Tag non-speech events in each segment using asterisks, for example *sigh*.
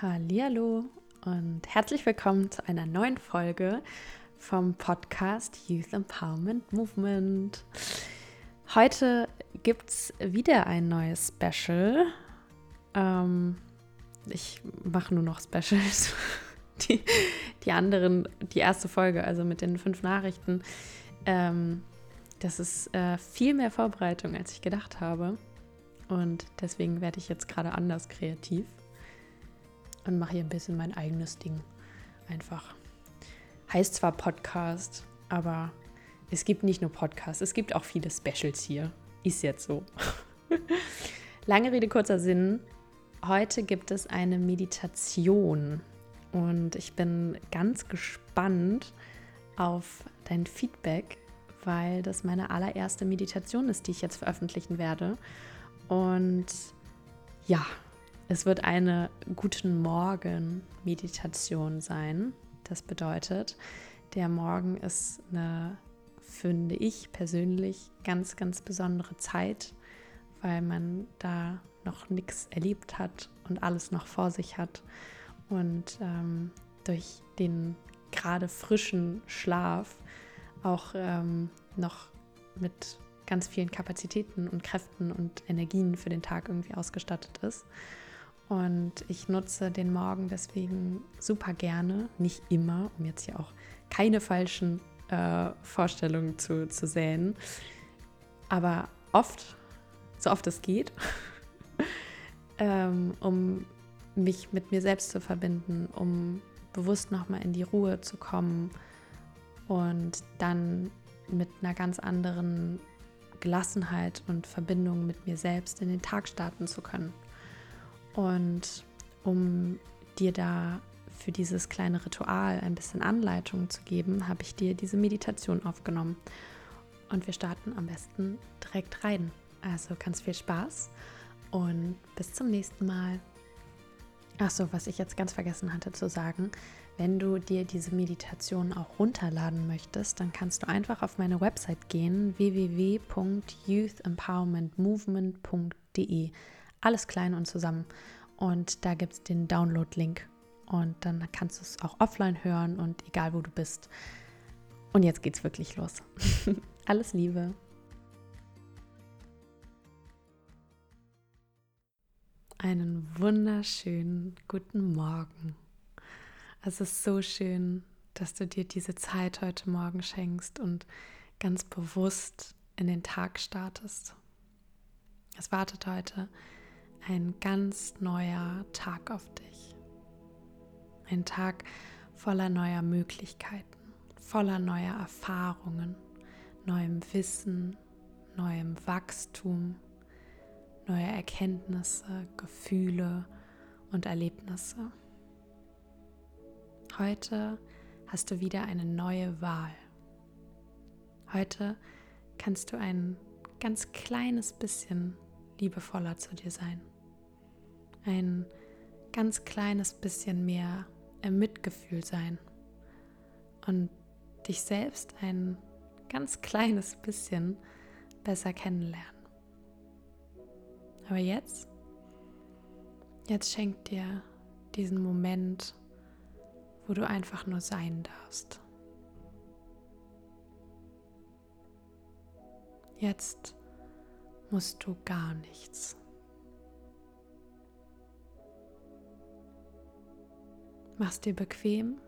Hallo und herzlich willkommen zu einer neuen Folge vom Podcast Youth Empowerment Movement. Heute gibt es wieder ein neues Special. Ähm, ich mache nur noch Specials. *laughs* Die, die anderen, die erste Folge, also mit den fünf Nachrichten, ähm, das ist äh, viel mehr Vorbereitung, als ich gedacht habe. Und deswegen werde ich jetzt gerade anders kreativ und mache hier ein bisschen mein eigenes Ding. Einfach. Heißt zwar Podcast, aber es gibt nicht nur Podcasts, es gibt auch viele Specials hier. Ist jetzt so. *laughs* Lange Rede, kurzer Sinn. Heute gibt es eine Meditation und ich bin ganz gespannt auf dein Feedback, weil das meine allererste Meditation ist, die ich jetzt veröffentlichen werde. Und ja, es wird eine Guten Morgen-Meditation sein. Das bedeutet, der Morgen ist eine, finde ich persönlich, ganz, ganz besondere Zeit, weil man da noch nichts erlebt hat und alles noch vor sich hat. Und ähm, durch den gerade frischen Schlaf auch ähm, noch mit ganz vielen Kapazitäten und Kräften und Energien für den Tag irgendwie ausgestattet ist. Und ich nutze den Morgen deswegen super gerne, nicht immer, um jetzt hier auch keine falschen äh, Vorstellungen zu, zu säen, aber oft, so oft es geht, *laughs* ähm, um mich mit mir selbst zu verbinden, um bewusst nochmal in die Ruhe zu kommen und dann mit einer ganz anderen Gelassenheit und Verbindung mit mir selbst in den Tag starten zu können. Und um dir da für dieses kleine Ritual ein bisschen Anleitung zu geben, habe ich dir diese Meditation aufgenommen. Und wir starten am besten direkt rein. Also ganz viel Spaß und bis zum nächsten Mal. Achso, was ich jetzt ganz vergessen hatte zu sagen, wenn du dir diese Meditation auch runterladen möchtest, dann kannst du einfach auf meine Website gehen, www.youthempowermentmovement.de. Alles klein und zusammen. Und da gibt es den Download-Link. Und dann kannst du es auch offline hören und egal wo du bist. Und jetzt geht's wirklich los. *laughs* Alles Liebe. Einen wunderschönen guten Morgen. Es ist so schön, dass du dir diese Zeit heute Morgen schenkst und ganz bewusst in den Tag startest. Es wartet heute ein ganz neuer Tag auf dich. Ein Tag voller neuer Möglichkeiten, voller neuer Erfahrungen, neuem Wissen, neuem Wachstum, neue Erkenntnisse, Gefühle und Erlebnisse. Heute hast du wieder eine neue Wahl. Heute kannst du ein ganz kleines bisschen liebevoller zu dir sein. Ein ganz kleines bisschen mehr im Mitgefühl sein. Und dich selbst ein ganz kleines bisschen besser kennenlernen. Aber jetzt, jetzt schenk dir diesen Moment wo du einfach nur sein darfst. Jetzt musst du gar nichts. Mach's dir bequem,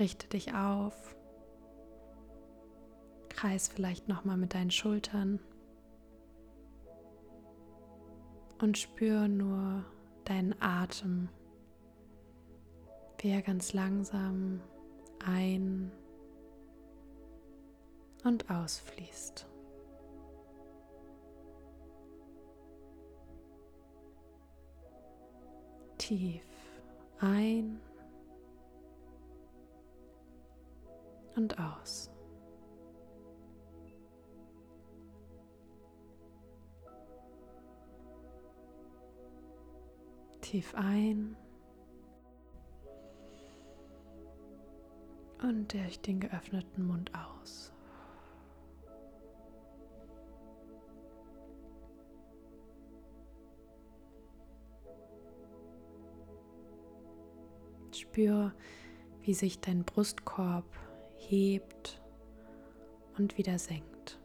richte dich auf, kreis vielleicht noch mal mit deinen Schultern. Und spür nur deinen Atem. Wie er ganz langsam ein- und ausfließt. Tief ein und aus. Tief ein und durch den geöffneten Mund aus. Spür, wie sich dein Brustkorb hebt und wieder senkt.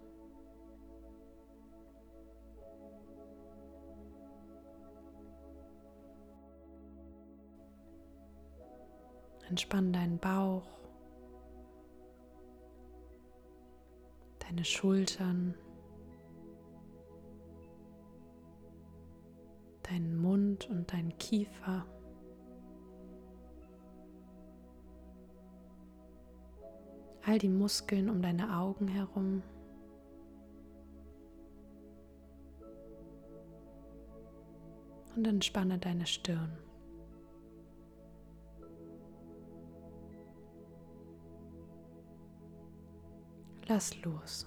Entspann deinen Bauch, deine Schultern, deinen Mund und deinen Kiefer. All die Muskeln um deine Augen herum. Und entspanne deine Stirn. Lass los.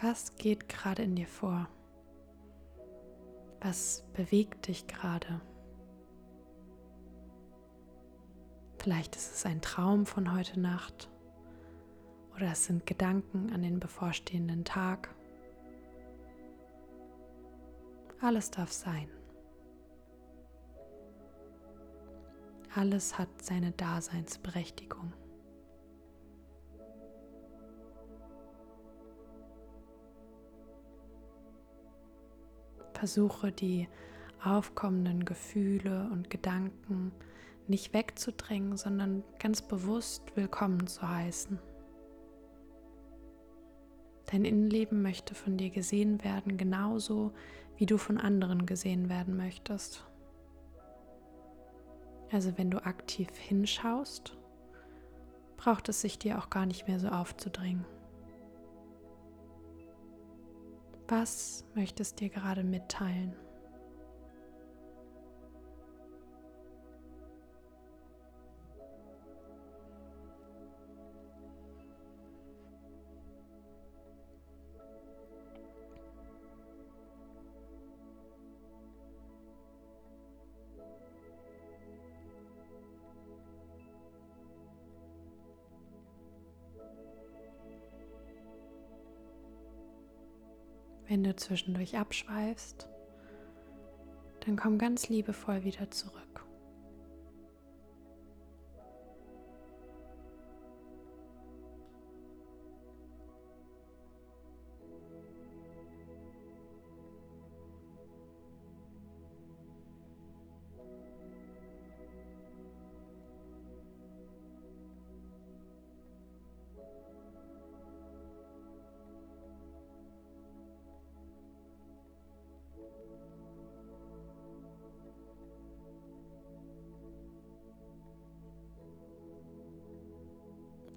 Was geht gerade in dir vor? Was bewegt dich gerade? Vielleicht ist es ein Traum von heute Nacht oder es sind Gedanken an den bevorstehenden Tag. Alles darf sein. Alles hat seine Daseinsberechtigung. Versuche die aufkommenden Gefühle und Gedanken nicht wegzudrängen, sondern ganz bewusst willkommen zu heißen. Dein Innenleben möchte von dir gesehen werden, genauso wie du von anderen gesehen werden möchtest. Also wenn du aktiv hinschaust, braucht es sich dir auch gar nicht mehr so aufzudrängen. Was möchtest dir gerade mitteilen? Wenn du zwischendurch abschweifst, dann komm ganz liebevoll wieder zurück.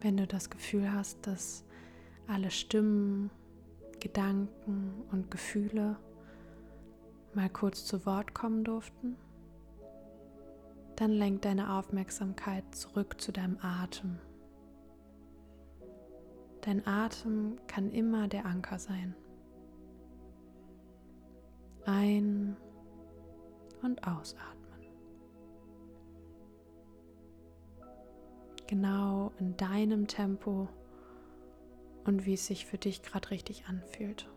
Wenn du das Gefühl hast, dass alle Stimmen, Gedanken und Gefühle mal kurz zu Wort kommen durften, dann lenk deine Aufmerksamkeit zurück zu deinem Atem. Dein Atem kann immer der Anker sein. Ein- und ausatmen. Genau in deinem Tempo und wie es sich für dich gerade richtig anfühlt.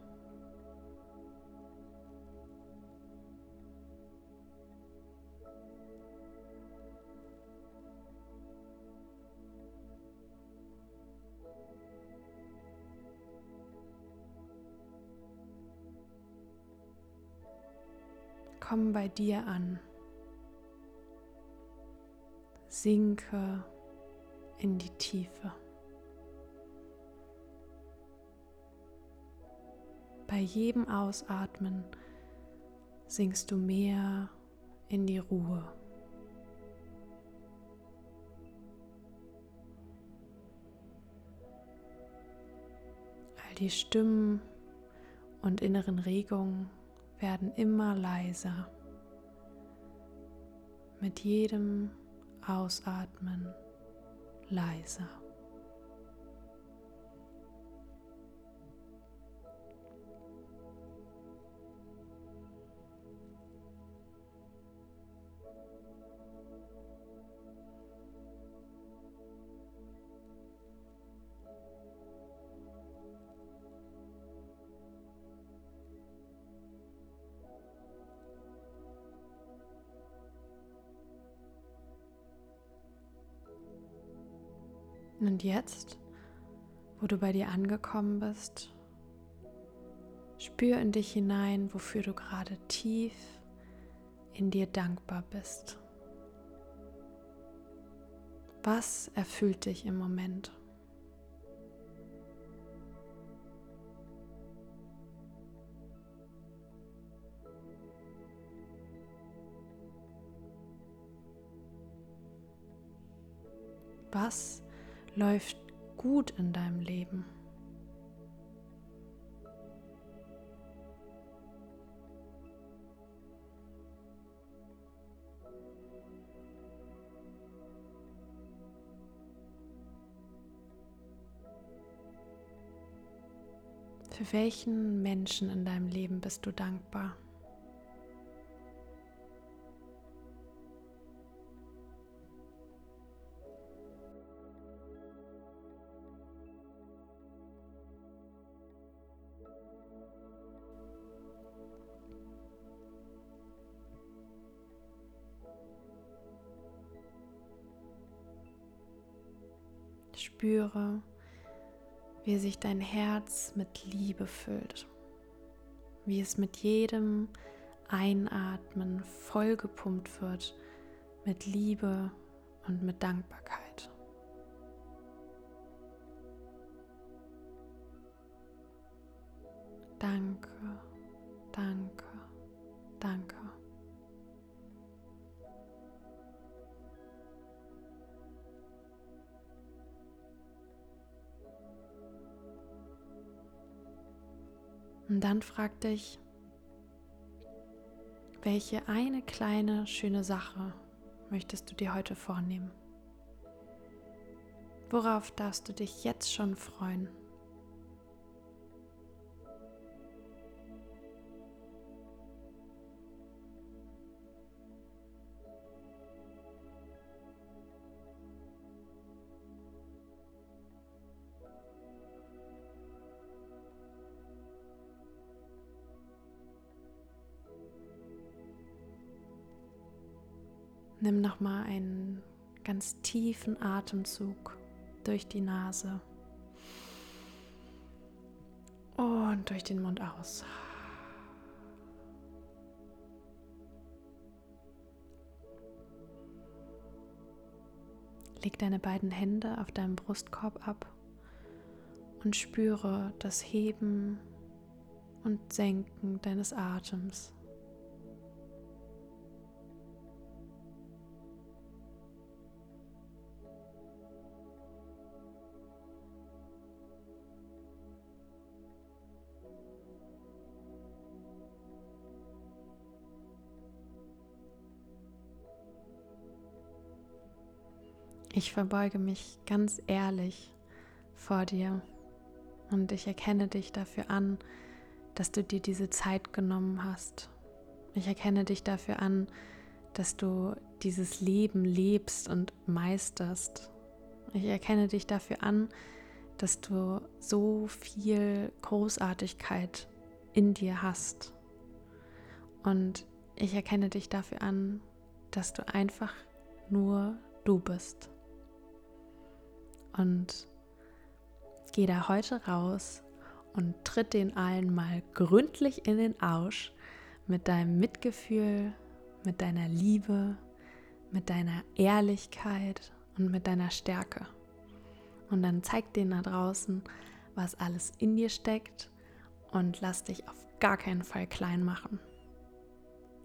Komm bei dir an. Sinke in die Tiefe. Bei jedem Ausatmen sinkst du mehr in die Ruhe. All die Stimmen und inneren Regungen werden immer leiser. Mit jedem Ausatmen leiser. Und jetzt, wo du bei dir angekommen bist, spür in dich hinein, wofür du gerade tief in dir dankbar bist. Was erfüllt dich im Moment? Was läuft gut in deinem Leben? Für welchen Menschen in deinem Leben bist du dankbar? Spüre, wie sich dein Herz mit Liebe füllt, wie es mit jedem Einatmen vollgepumpt wird mit Liebe und mit Dankbarkeit. Danke, danke, danke. Und dann frag dich, welche eine kleine schöne Sache möchtest du dir heute vornehmen? Worauf darfst du dich jetzt schon freuen? Nimm noch mal einen ganz tiefen Atemzug durch die Nase und durch den Mund aus. Leg deine beiden Hände auf deinem Brustkorb ab und spüre das Heben und Senken deines Atems. Ich verbeuge mich ganz ehrlich vor dir und ich erkenne dich dafür an, dass du dir diese Zeit genommen hast. Ich erkenne dich dafür an, dass du dieses Leben lebst und meisterst. Ich erkenne dich dafür an, dass du so viel Großartigkeit in dir hast. Und ich erkenne dich dafür an, dass du einfach nur du bist. Und geh da heute raus und tritt den allen mal gründlich in den Arsch mit deinem Mitgefühl, mit deiner Liebe, mit deiner Ehrlichkeit und mit deiner Stärke. Und dann zeig denen da draußen, was alles in dir steckt und lass dich auf gar keinen Fall klein machen.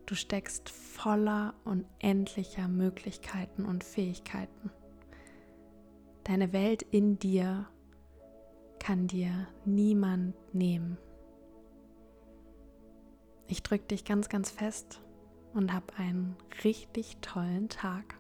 Du steckst voller unendlicher Möglichkeiten und Fähigkeiten. Deine Welt in dir kann dir niemand nehmen. Ich drücke dich ganz, ganz fest und hab einen richtig tollen Tag.